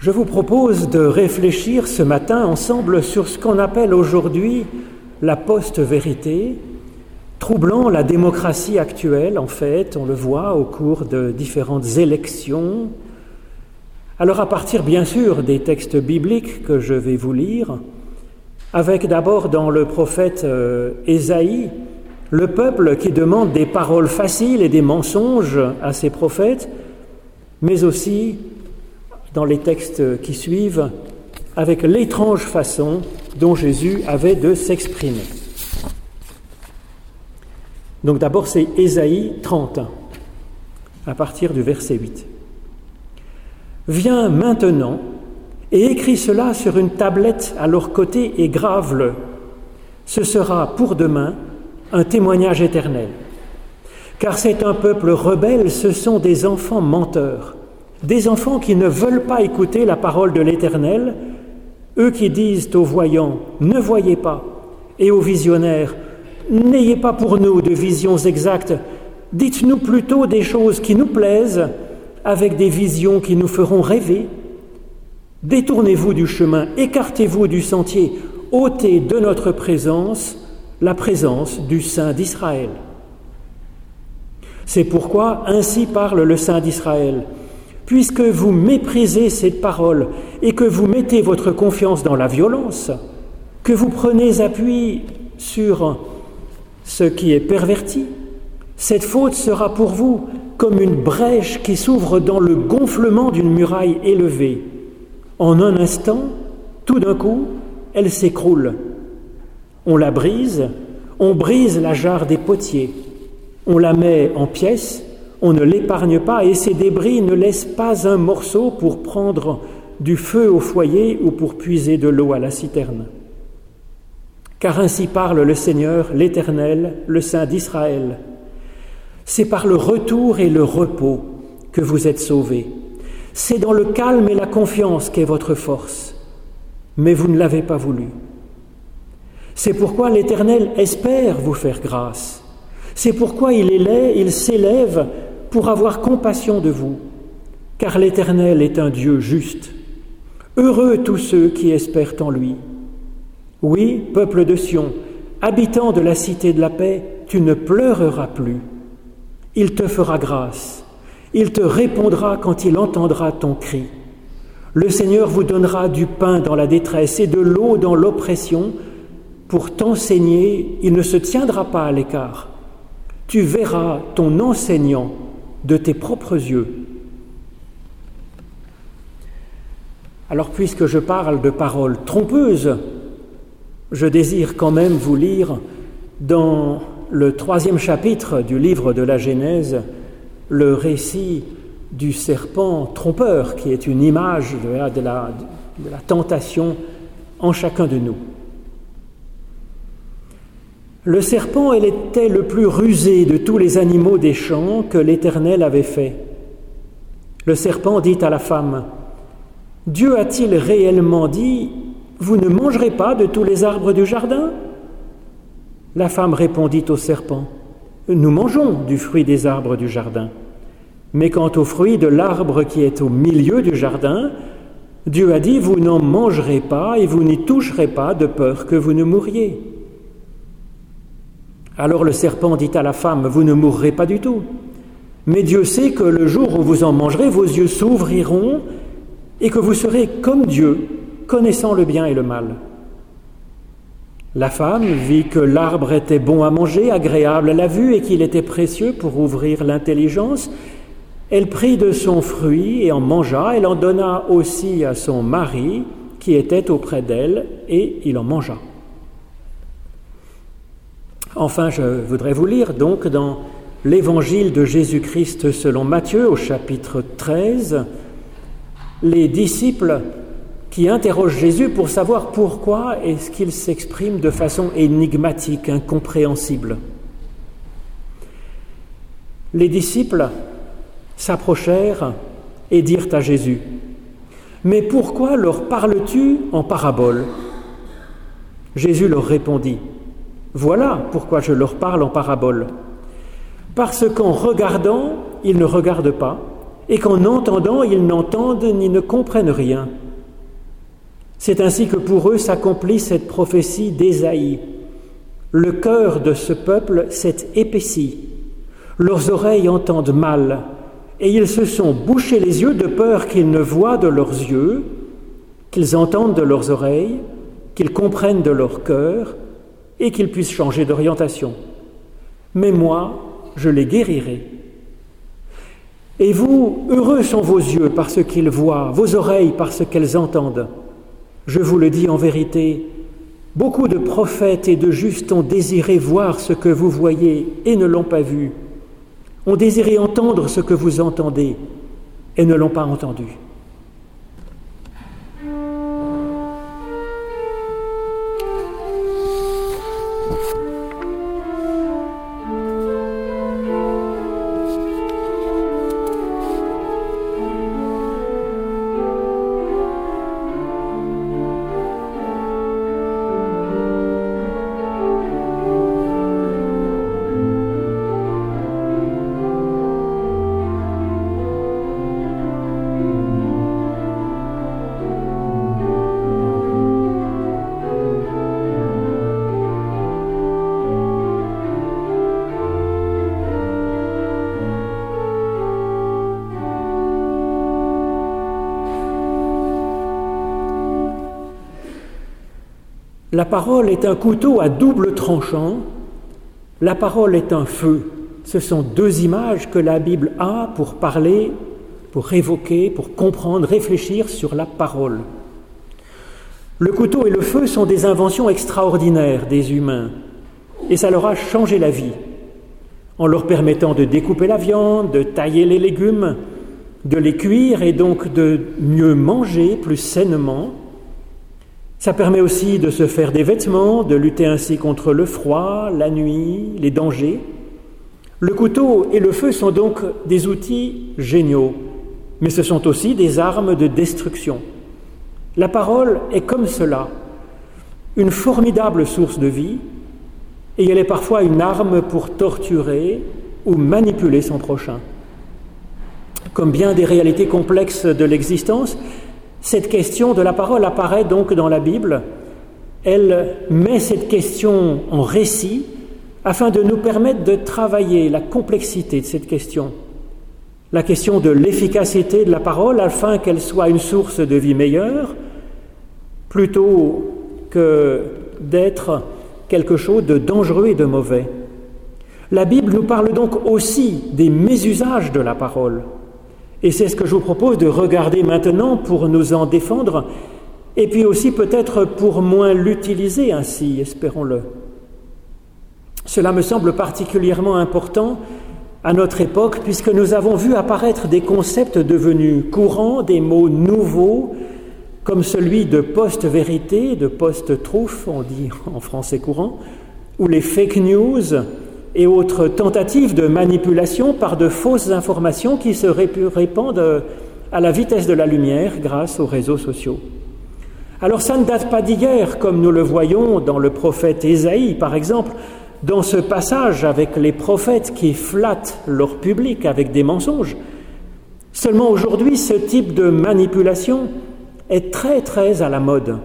Je vous propose de réfléchir ce matin ensemble sur ce qu'on appelle aujourd'hui la post-vérité, troublant la démocratie actuelle, en fait, on le voit au cours de différentes élections. Alors à partir bien sûr des textes bibliques que je vais vous lire, avec d'abord dans le prophète euh, Ésaïe, le peuple qui demande des paroles faciles et des mensonges à ses prophètes, mais aussi dans les textes qui suivent avec l'étrange façon dont Jésus avait de s'exprimer. Donc d'abord c'est Ésaïe 30, à partir du verset 8. Viens maintenant et écris cela sur une tablette à leur côté et grave-le. Ce sera pour demain un témoignage éternel. Car c'est un peuple rebelle, ce sont des enfants menteurs. Des enfants qui ne veulent pas écouter la parole de l'Éternel, eux qui disent aux voyants, ne voyez pas, et aux visionnaires, n'ayez pas pour nous de visions exactes, dites-nous plutôt des choses qui nous plaisent, avec des visions qui nous feront rêver. Détournez-vous du chemin, écartez-vous du sentier, ôtez de notre présence la présence du Saint d'Israël. C'est pourquoi ainsi parle le Saint d'Israël puisque vous méprisez cette parole et que vous mettez votre confiance dans la violence, que vous prenez appui sur ce qui est perverti, cette faute sera pour vous comme une brèche qui s'ouvre dans le gonflement d'une muraille élevée. En un instant, tout d'un coup, elle s'écroule. On la brise, on brise la jarre des potiers, on la met en pièces on ne l'épargne pas et ces débris ne laissent pas un morceau pour prendre du feu au foyer ou pour puiser de l'eau à la citerne. Car ainsi parle le Seigneur, l'Éternel, le Saint d'Israël. C'est par le retour et le repos que vous êtes sauvés. C'est dans le calme et la confiance qu'est votre force. Mais vous ne l'avez pas voulu. C'est pourquoi l'Éternel espère vous faire grâce. C'est pourquoi il est il s'élève pour avoir compassion de vous, car l'Éternel est un Dieu juste. Heureux tous ceux qui espèrent en lui. Oui, peuple de Sion, habitant de la cité de la paix, tu ne pleureras plus. Il te fera grâce. Il te répondra quand il entendra ton cri. Le Seigneur vous donnera du pain dans la détresse et de l'eau dans l'oppression. Pour t'enseigner, il ne se tiendra pas à l'écart. Tu verras ton enseignant de tes propres yeux. Alors puisque je parle de paroles trompeuses, je désire quand même vous lire dans le troisième chapitre du livre de la Genèse le récit du serpent trompeur, qui est une image de la, tentation en chacun de nous. Le serpent, était le plus rusé de tous les animaux des champs que l'Éternel avait fait. Le serpent dit à la femme, Dieu a-t-il réellement dit, Vous ne mangerez pas de tous les arbres du jardin? La femme répondit au serpent, Nous mangeons du fruit des arbres du jardin. Mais quant au fruit de l'arbre qui est au milieu du jardin, Dieu a dit, Vous n'en mangerez pas et vous n'y toucherez pas de peur que vous ne mouriez. Alors le serpent dit à la femme, Vous ne mourrez pas du tout. Mais Dieu sait que le jour où vous en mangerez, vos yeux s'ouvriront et que vous serez comme Dieu, connaissant le bien et le mal. La femme vit que l'arbre était bon à manger, agréable à la vue et qu'il était précieux pour ouvrir l'intelligence. Elle prit de son fruit et en mangea. Elle en donna aussi à son mari qui était auprès d'elle et il en mangea. Enfin, je voudrais vous lire donc dans l'évangile de Jésus-Christ selon Matthieu au chapitre 13, les disciples qui interrogent Jésus pour savoir pourquoi est-ce qu'il s'exprime de façon énigmatique, incompréhensible. Les disciples s'approchèrent et dirent à Jésus, Mais pourquoi leur parles-tu en parabole? Jésus leur répondit, voilà pourquoi je leur parle en parabole. Parce qu'en regardant, ils ne regardent pas, et qu'en entendant, ils n'entendent ni ne comprennent rien. C'est ainsi que pour eux s'accomplit cette prophétie d'Ésaïe. Le cœur de ce peuple s'est épaissi, leurs oreilles entendent mal, et ils se sont bouchés les yeux de peur qu'ils ne voient de leurs yeux, qu'ils entendent de leurs oreilles, qu'ils comprennent de leur cœur, et qu'ils puissent changer d'orientation. Mais moi, je les guérirai. Et vous, heureux sont vos yeux parce qu'ils voient, vos oreilles parce qu'elles entendent. Je vous le dis en vérité, beaucoup de prophètes et de justes ont désiré voir ce que vous voyez et ne l'ont pas vu, ont désiré entendre ce que vous entendez et ne l'ont pas entendu. La parole est un couteau à double tranchant, la parole est un feu. Ce sont deux images que la Bible a pour parler, pour évoquer, pour comprendre, réfléchir sur la parole. Le couteau et le feu sont des inventions extraordinaires des humains, et ça leur a changé la vie, en leur permettant de découper la viande, de tailler les légumes, de les cuire et donc de mieux manger plus sainement, ça permet aussi de se faire des vêtements, de lutter ainsi contre le froid, la nuit, les dangers. Le couteau et le feu sont donc des outils géniaux, mais ce sont aussi des armes de destruction. La parole est comme cela, une formidable source de vie, et elle est parfois une arme pour torturer ou manipuler son prochain. Comme bien des réalités complexes de l'existence, cette question de la parole apparaît donc dans la Bible. Elle met cette question en récit afin de nous permettre de travailler la complexité de cette question, la question de l'efficacité de la parole afin qu'elle soit une source de vie meilleure, plutôt que d'être quelque chose de dangereux et de mauvais. La Bible nous parle donc aussi des mésusages de la parole. Et c'est ce que je vous propose de regarder maintenant pour nous en défendre, et puis aussi peut-être pour moins l'utiliser ainsi, espérons-le. Cela me semble particulièrement important à notre époque, puisque nous avons vu apparaître des concepts devenus courants, des mots nouveaux, comme celui de post-vérité, de post-trouf, on dit en français courant, ou les fake news, et autres tentatives de manipulation par de fausses informations qui se répandent à la vitesse de la lumière grâce aux réseaux sociaux. Alors ça ne date pas d'hier, comme nous le voyons dans le prophète Ésaïe, par exemple, dans ce passage avec les prophètes qui flattent leur public avec des mensonges. Seulement aujourd'hui, ce type de manipulation est très très à la mode.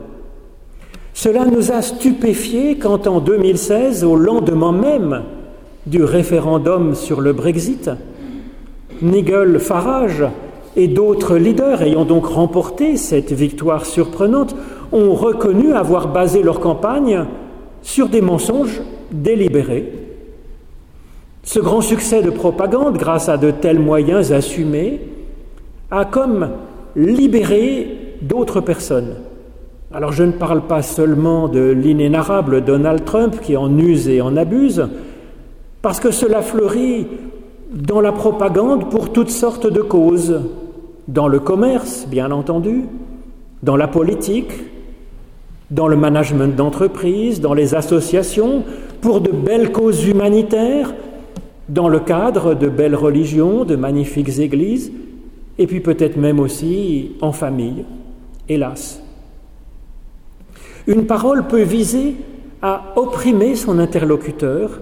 Cela nous a stupéfiés quand en 2016, au lendemain même du référendum sur le Brexit, Nigel Farage et d'autres leaders ayant donc remporté cette victoire surprenante ont reconnu avoir basé leur campagne sur des mensonges délibérés. Ce grand succès de propagande, grâce à de tels moyens assumés, a comme libéré d'autres personnes. Alors je ne parle pas seulement de l'inénarrable Donald Trump qui en use et en abuse, parce que cela fleurit dans la propagande pour toutes sortes de causes, dans le commerce, bien entendu, dans la politique, dans le management d'entreprise, dans les associations, pour de belles causes humanitaires, dans le cadre de belles religions, de magnifiques églises, et puis peut-être même aussi en famille, hélas. Une parole peut viser à opprimer son interlocuteur,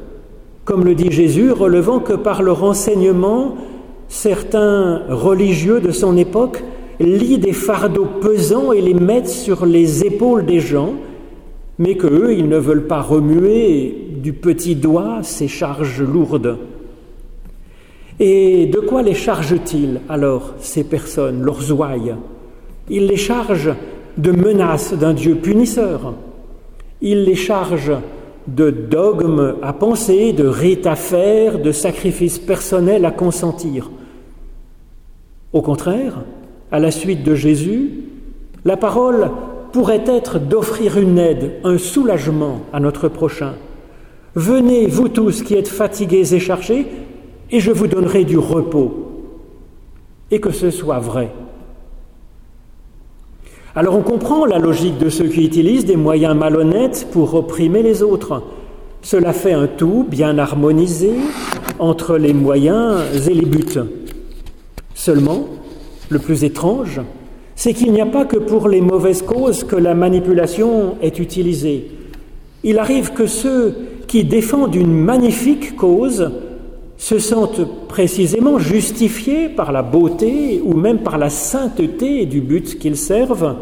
comme le dit Jésus, relevant que par le renseignement certains religieux de son époque lient des fardeaux pesants et les mettent sur les épaules des gens, mais qu'eux, ils ne veulent pas remuer du petit doigt ces charges lourdes. Et de quoi les chargent-ils alors, ces personnes, leurs ouailles? Ils les chargent de menaces d'un Dieu punisseur. Ils les chargent de dogmes à penser, de rites à faire, de sacrifices personnels à consentir. Au contraire, à la suite de Jésus, la parole pourrait être d'offrir une aide, un soulagement à notre prochain. Venez, vous tous qui êtes fatigués et chargés, et je vous donnerai du repos. Et que ce soit vrai. Alors on comprend la logique de ceux qui utilisent des moyens malhonnêtes pour opprimer les autres. Cela fait un tout bien harmonisé entre les moyens et les buts. Seulement, le plus étrange, c'est qu'il n'y a pas que pour les mauvaises causes que la manipulation est utilisée. Il arrive que ceux qui défendent une magnifique cause se sentent précisément justifiés par la beauté ou même par la sainteté du but qu'ils servent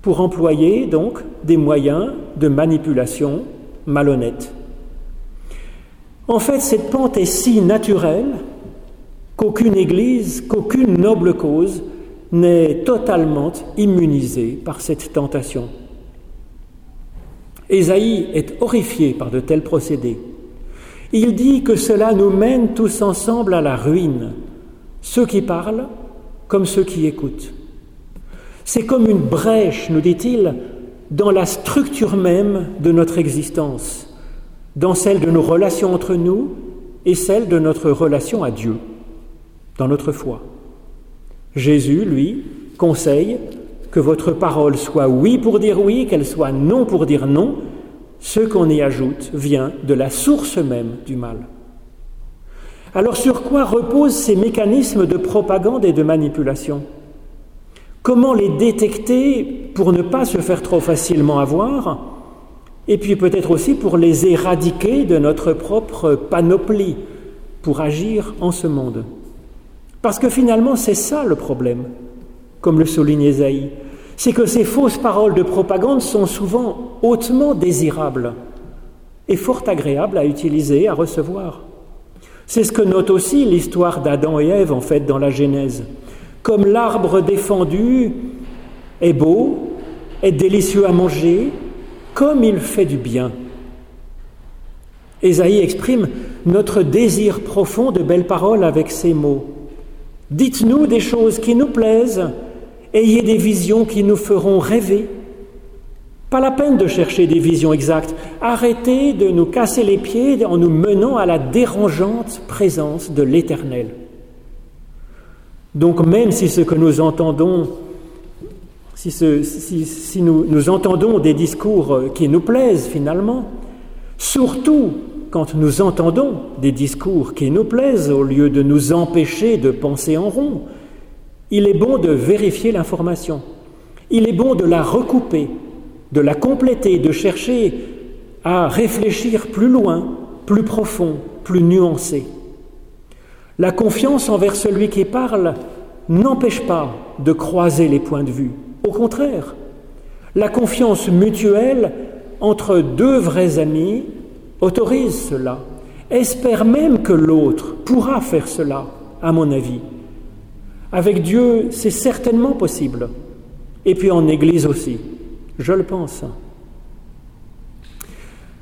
pour employer donc des moyens de manipulation malhonnêtes. En fait, cette pente est si naturelle qu'aucune Église, qu'aucune noble cause n'est totalement immunisée par cette tentation. Ésaïe est horrifié par de tels procédés. Il dit que cela nous mène tous ensemble à la ruine, ceux qui parlent comme ceux qui écoutent. C'est comme une brèche, nous dit-il, dans la structure même de notre existence, dans celle de nos relations entre nous et celle de notre relation à Dieu dans notre foi. Jésus, lui, conseille que votre parole soit oui pour dire oui, qu'elle soit non pour dire non. Ce qu'on y ajoute vient de la source même du mal. Alors sur quoi reposent ces mécanismes de propagande et de manipulation? Comment les détecter pour ne pas se faire trop facilement avoir? Et puis peut-être aussi pour les éradiquer de notre propre panoplie, pour agir en ce monde. Parce que finalement, c'est ça le problème, comme le souligne Esaïe. C'est que ces fausses paroles de propagande sont souvent hautement désirables et fort agréables à utiliser, à recevoir. C'est ce que note aussi l'histoire d'Adam et Ève, en fait, dans la Genèse. Comme l'arbre défendu est beau, est délicieux à manger, comme il fait du bien. Ésaïe exprime notre désir profond de belles paroles avec ces mots. Dites-nous des choses qui nous plaisent, ayez des visions qui nous feront rêver. Pas la peine de chercher des visions exactes. Arrêtez de nous casser les pieds en nous menant à la dérangeante présence de l'Éternel. Donc même si ce que nous entendons, si, nous, nous entendons des discours qui nous plaisent finalement, surtout quand nous entendons des discours qui nous plaisent, au lieu de nous empêcher de penser en rond, il est bon de vérifier l'information. Il est bon de la recouper, de la compléter, de chercher à réfléchir plus loin, plus profond, plus nuancé. La confiance envers celui qui parle n'empêche pas de croiser les points de vue. Au contraire, la confiance mutuelle entre deux vrais amis autorise cela, espère même que l'autre pourra faire cela, à mon avis. Avec Dieu, c'est certainement possible. Et puis en Église aussi, je le pense.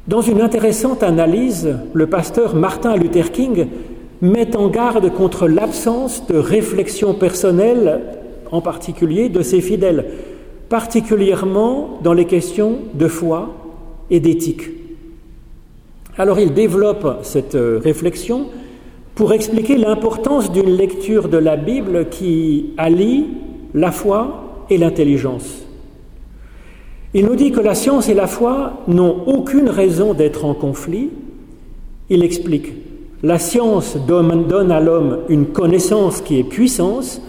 Dans une intéressante analyse, le pasteur Martin Luther King met en garde contre l'absence de réflexion personnelle, en particulier de ses fidèles, particulièrement dans les questions de foi et d'éthique. Alors il développe cette euh, réflexion pour expliquer l'importance d'une lecture de la Bible qui allie la foi et l'intelligence. Il nous dit que la science et la foi n'ont aucune raison d'être en conflit. Il explique, la science donne à l'homme une connaissance qui est puissance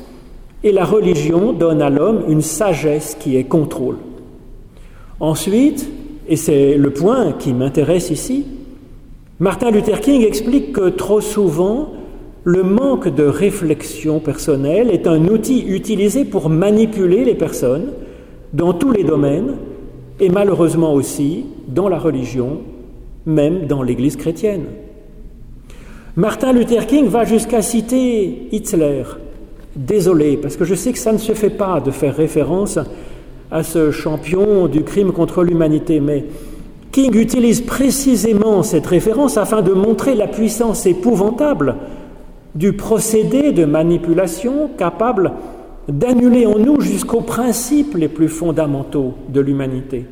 et la religion donne à l'homme une sagesse qui est contrôle. Ensuite, et c'est le point qui m'intéresse ici, Martin Luther King explique que trop souvent, le manque de réflexion personnelle est un outil utilisé pour manipuler les personnes dans tous les domaines et malheureusement aussi dans la religion, même dans l'Église chrétienne. Martin Luther King va jusqu'à citer Hitler. Désolé, parce que je sais que ça ne se fait pas de faire référence à ce champion du crime contre l'humanité, mais King utilise précisément cette référence afin de montrer la puissance épouvantable du procédé de manipulation capable d'annuler en nous jusqu'aux principes les plus fondamentaux de l'humanité.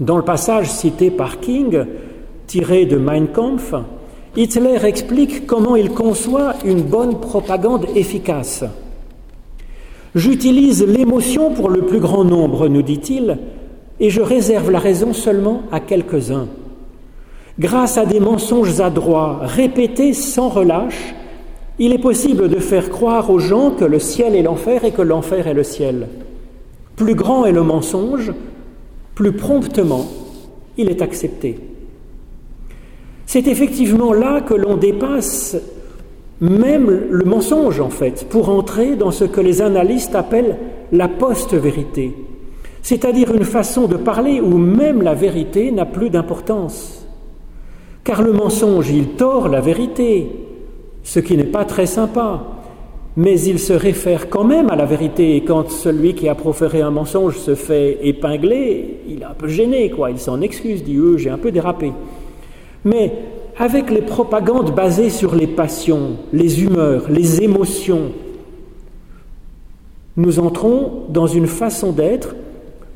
Dans le passage cité par King, tiré de Mein Kampf, Hitler explique comment il conçoit une bonne propagande efficace. J'utilise l'émotion pour le plus grand nombre, nous dit-il, et je réserve la raison seulement à quelques-uns. Grâce à des mensonges adroits, répétés sans relâche, il est possible de faire croire aux gens que le ciel est l'enfer et que l'enfer est le ciel. Plus grand est le mensonge, plus promptement il est accepté. C'est effectivement là que l'on dépasse même le mensonge, en fait, pour entrer dans ce que les analystes appellent la post-vérité, c'est-à-dire une façon de parler où même la vérité n'a plus d'importance. Car le mensonge, il tord la vérité, ce qui n'est pas très sympa, mais il se réfère quand même à la vérité, et quand celui qui a proféré un mensonge se fait épingler, il est un peu gêné, quoi, il s'en excuse, dit eux, j'ai un peu dérapé. Mais avec les propagandes basées sur les passions, les humeurs, les émotions, nous entrons dans une façon d'être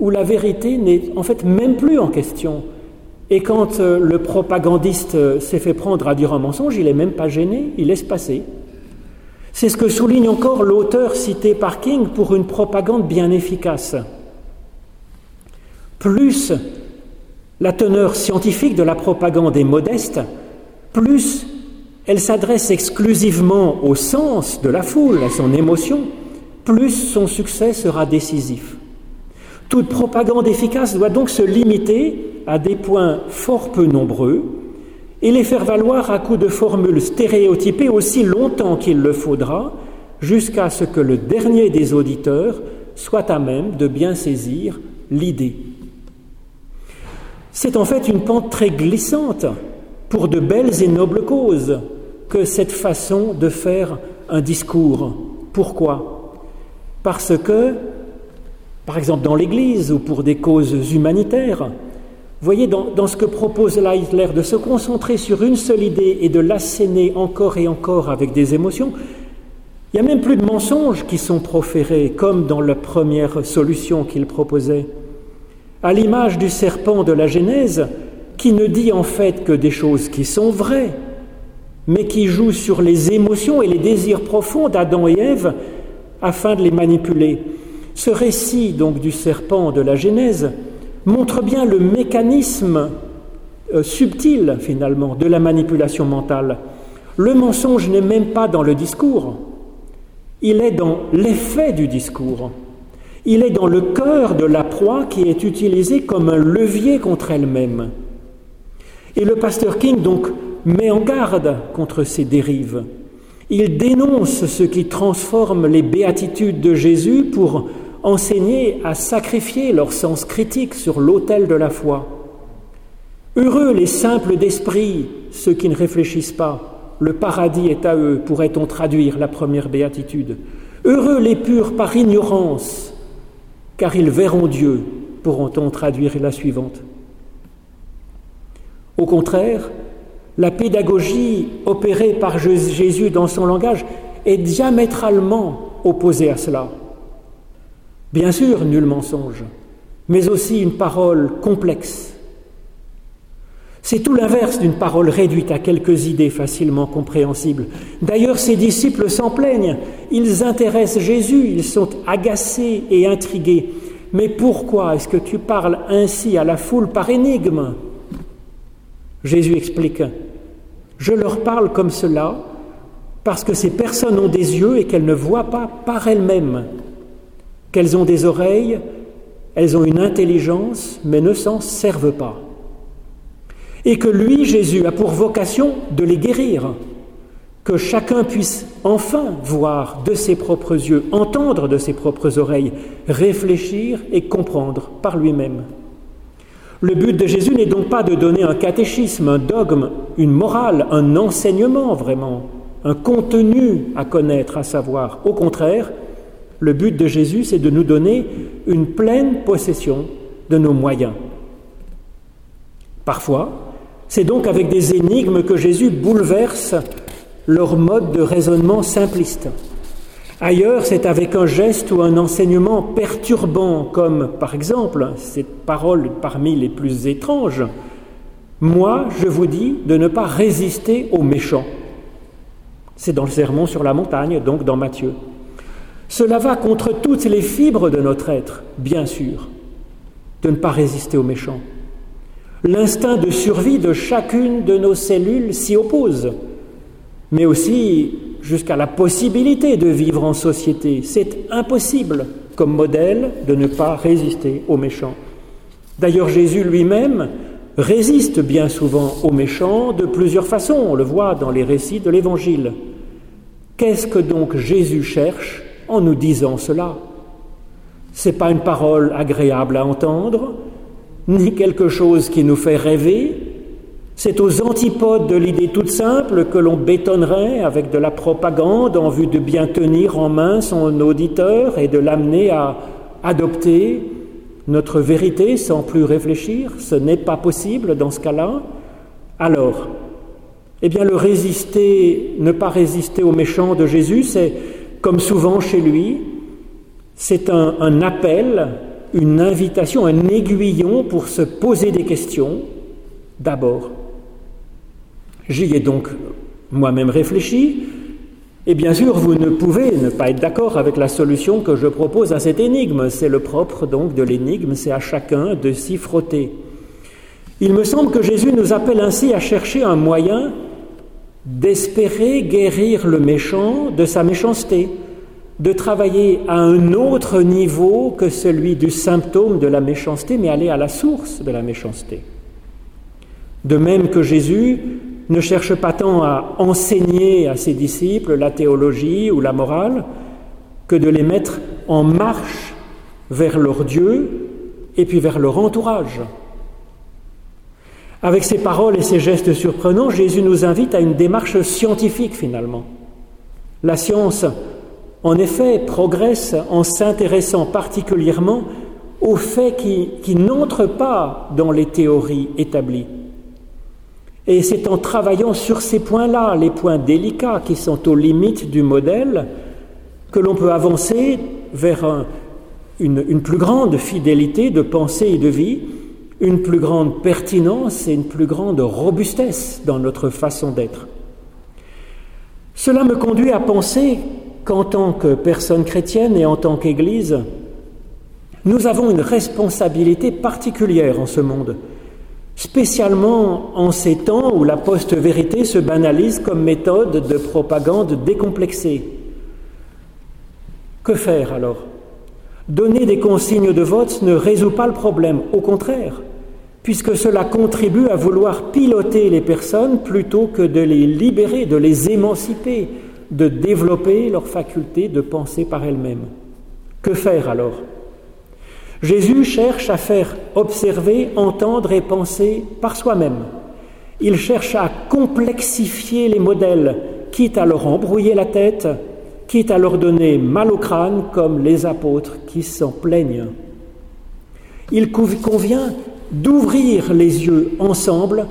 où la vérité n'est en fait même plus en question. Et quand euh, le propagandiste euh, s'est fait prendre à dire un mensonge, il n'est même pas gêné, il laisse passer. C'est ce que souligne encore l'auteur cité par King pour une propagande bien efficace. Plus la teneur scientifique de la propagande est modeste, plus elle s'adresse exclusivement au sens de la foule, à son émotion, plus son succès sera décisif. Toute propagande efficace doit donc se limiter à des points fort peu nombreux et les faire valoir à coups de formules stéréotypées aussi longtemps qu'il le faudra, jusqu'à ce que le dernier des auditeurs soit à même de bien saisir l'idée. C'est en fait une pente très glissante pour de belles et nobles causes que cette façon de faire un discours. Pourquoi? Parce que, par exemple dans l'Église ou pour des causes humanitaires, voyez dans, ce que propose là Hitler de se concentrer sur une seule idée et de l'asséner encore et encore avec des émotions, il n'y a même plus de mensonges qui sont proférés, comme dans la première solution qu'il proposait à l'image du serpent de la Genèse, qui ne dit en fait que des choses qui sont vraies, mais qui joue sur les émotions et les désirs profonds d'Adam et Ève afin de les manipuler. Ce récit donc du serpent de la Genèse montre bien le mécanisme euh, subtil finalement de la manipulation mentale. Le mensonge n'est même pas dans le discours, il est dans l'effet du discours. Il est dans le cœur de la proie qui est utilisé comme un levier contre elle-même. Et le pasteur King donc met en garde contre ces dérives. Il dénonce ce qui transforme les béatitudes de Jésus pour enseigner à sacrifier leur sens critique sur l'autel de la foi. Heureux les simples d'esprit, ceux qui ne réfléchissent pas, le paradis est à eux, pourrait-on traduire la première béatitude. Heureux les purs par ignorance, car ils verront Dieu, pourront-on traduire la suivante. Au contraire, la pédagogie opérée par Jésus dans son langage est diamétralement opposée à cela. Bien sûr, nul mensonge, mais aussi une parole complexe. C'est tout l'inverse d'une parole réduite à quelques idées facilement compréhensibles. D'ailleurs, ses disciples s'en plaignent. Ils intéressent Jésus, ils sont agacés et intrigués. Mais pourquoi est-ce que tu parles ainsi à la foule par énigme? Jésus explique, je leur parle comme cela parce que ces personnes ont des yeux et qu'elles ne voient pas par elles-mêmes, qu'elles ont des oreilles, elles ont une intelligence, mais ne s'en servent pas et que lui, Jésus, a pour vocation de les guérir, que chacun puisse enfin voir de ses propres yeux, entendre de ses propres oreilles, réfléchir et comprendre par lui-même. Le but de Jésus n'est donc pas de donner un catéchisme, un dogme, une morale, un enseignement vraiment, un contenu à connaître, à savoir. Au contraire, le but de Jésus, c'est de nous donner une pleine possession de nos moyens. Parfois, c'est donc avec des énigmes que Jésus bouleverse leur mode de raisonnement simpliste. Ailleurs, c'est avec un geste ou un enseignement perturbant, comme par exemple cette parole parmi les plus étranges. Moi, je vous dis de ne pas résister aux méchants. C'est dans le sermon sur la montagne, donc dans Matthieu. Cela va contre toutes les fibres de notre être, bien sûr, de ne pas résister aux méchants. L'instinct de survie de chacune de nos cellules s'y oppose mais aussi jusqu'à la possibilité de vivre en société. C'est impossible comme modèle de ne pas résister aux méchants. D'ailleurs, Jésus lui-même résiste bien souvent aux méchants de plusieurs façons, on le voit dans les récits de l'Évangile. Qu'est-ce que donc Jésus cherche en nous disant cela Ce n'est pas une parole agréable à entendre, ni quelque chose qui nous fait rêver, c'est aux antipodes de l'idée toute simple que l'on bétonnerait avec de la propagande en vue de bien tenir en main son auditeur et de l'amener à adopter notre vérité sans plus réfléchir. Ce n'est pas possible dans ce cas-là. Alors, eh bien, le résister, ne pas résister aux méchants de Jésus, c'est, comme souvent chez lui, c'est un, appel, une invitation, un aiguillon pour se poser des questions, d'abord. J'y ai donc moi-même réfléchi, et bien sûr, vous ne pouvez ne pas être d'accord avec la solution que je propose à cette énigme. C'est le propre donc de l'énigme, c'est à chacun de s'y frotter. Il me semble que Jésus nous appelle ainsi à chercher un moyen d'espérer guérir le méchant de sa méchanceté, de travailler à un autre niveau que celui du symptôme de la méchanceté, mais aller à la source de la méchanceté. De même que Jésus ne cherche pas tant à enseigner à ses disciples la théologie ou la morale que de les mettre en marche vers leur Dieu et puis vers leur entourage. Avec ces paroles et ces gestes surprenants, Jésus nous invite à une démarche scientifique finalement. La science, en effet, progresse en s'intéressant particulièrement aux faits qui, n'entrent pas dans les théories établies. Et c'est en travaillant sur ces points-là, les points délicats qui sont aux limites du modèle, que l'on peut avancer vers une, plus grande fidélité de pensée et de vie, une plus grande pertinence et une plus grande robustesse dans notre façon d'être. Cela me conduit à penser qu'en tant que personne chrétienne et en tant qu'Église, nous avons une responsabilité particulière en ce monde spécialement en ces temps où la post-vérité se banalise comme méthode de propagande décomplexée. Que faire alors? Donner des consignes de vote ne résout pas le problème, au contraire, puisque cela contribue à vouloir piloter les personnes plutôt que de les libérer, de les émanciper, de développer leur faculté de penser par elles-mêmes. Que faire alors? Jésus cherche à faire observer, entendre et penser par soi-même. Il cherche à complexifier les modèles, quitte à leur embrouiller la tête, quitte à leur donner mal au crâne comme les apôtres qui s'en plaignent. Il convient d'ouvrir les yeux ensemble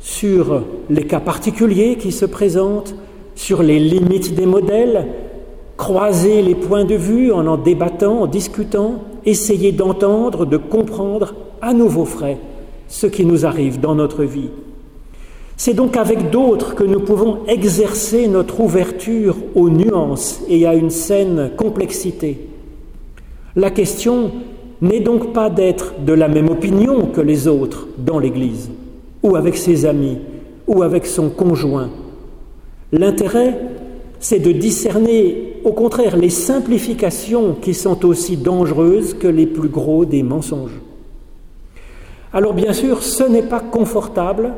sur les cas particuliers qui se présentent, sur les limites des modèles, croiser les points de vue en en débattant, en discutant, essayer d'entendre, de comprendre à nouveau frais ce qui nous arrive dans notre vie. C'est donc avec d'autres que nous pouvons exercer notre ouverture aux nuances et à une saine complexité. La question n'est donc pas d'être de la même opinion que les autres dans l'Église, ou avec ses amis, ou avec son conjoint. L'intérêt, c'est de discerner au contraire les simplifications qui sont aussi dangereuses que les plus gros des mensonges. Alors bien sûr, ce n'est pas confortable,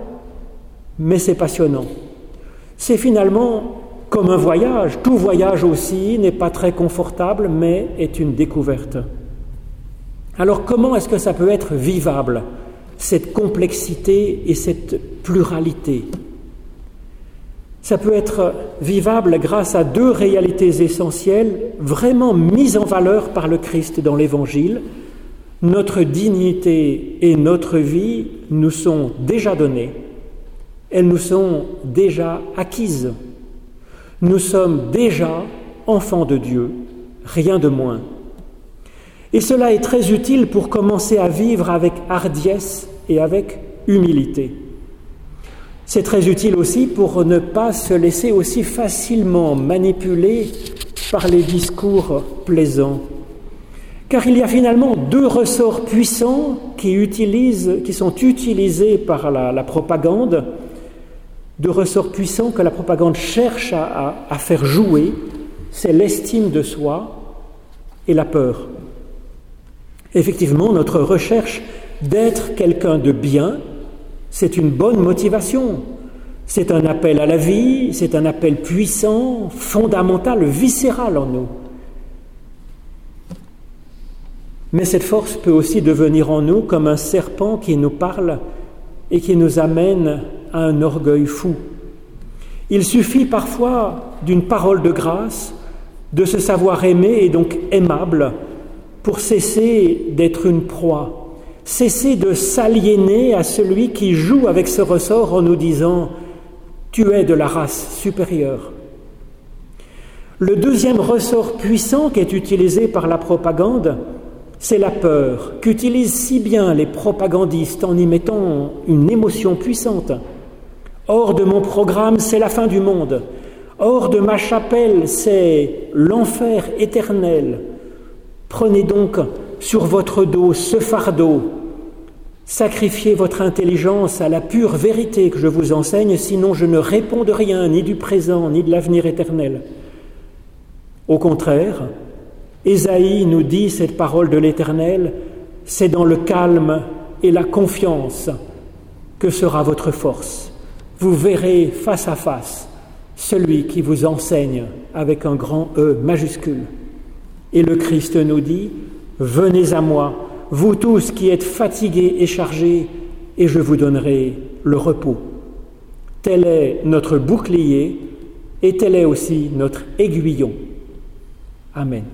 mais c'est passionnant. C'est finalement comme un voyage. Tout voyage aussi n'est pas très confortable, mais est une découverte. Alors comment est-ce que ça peut être vivable, cette complexité et cette pluralité? Ça peut être vivable grâce à deux réalités essentielles vraiment mises en valeur par le Christ dans l'Évangile. Notre dignité et notre vie nous sont déjà données, elles nous sont déjà acquises. Nous sommes déjà enfants de Dieu, rien de moins. Et cela est très utile pour commencer à vivre avec hardiesse et avec humilité. C'est très utile aussi pour ne pas se laisser aussi facilement manipuler par les discours plaisants. Car il y a finalement deux ressorts puissants qui, utilisent, qui sont utilisés par la, la propagande de ressorts puissants que la propagande cherche à, faire jouer, c'est l'estime de soi et la peur. Effectivement, notre recherche d'être quelqu'un de bien, c'est une bonne motivation. C'est un appel à la vie, c'est un appel puissant, fondamental, viscéral en nous. Mais cette force peut aussi devenir en nous comme un serpent qui nous parle et qui nous amène un orgueil fou. Il suffit parfois d'une parole de grâce, de se savoir aimé et donc aimable, pour cesser d'être une proie, cesser de s'aliéner à celui qui joue avec ce ressort en nous disant Tu es de la race supérieure. Le deuxième ressort puissant qui est utilisé par la propagande, c'est la peur, qu'utilisent si bien les propagandistes en y mettant une émotion puissante. Hors de mon programme, c'est la fin du monde. Hors de ma chapelle, c'est l'enfer éternel. Prenez donc sur votre dos ce fardeau. Sacrifiez votre intelligence à la pure vérité que je vous enseigne, sinon je ne réponds de rien, ni du présent, ni de l'avenir éternel. Au contraire, Ésaïe nous dit cette parole de l'Éternel, c'est dans le calme et la confiance que sera votre force vous verrez face à face celui qui vous enseigne avec un grand E majuscule. Et le Christ nous dit, Venez à moi, vous tous qui êtes fatigués et chargés, et je vous donnerai le repos. Tel est notre bouclier et tel est aussi notre aiguillon. Amen.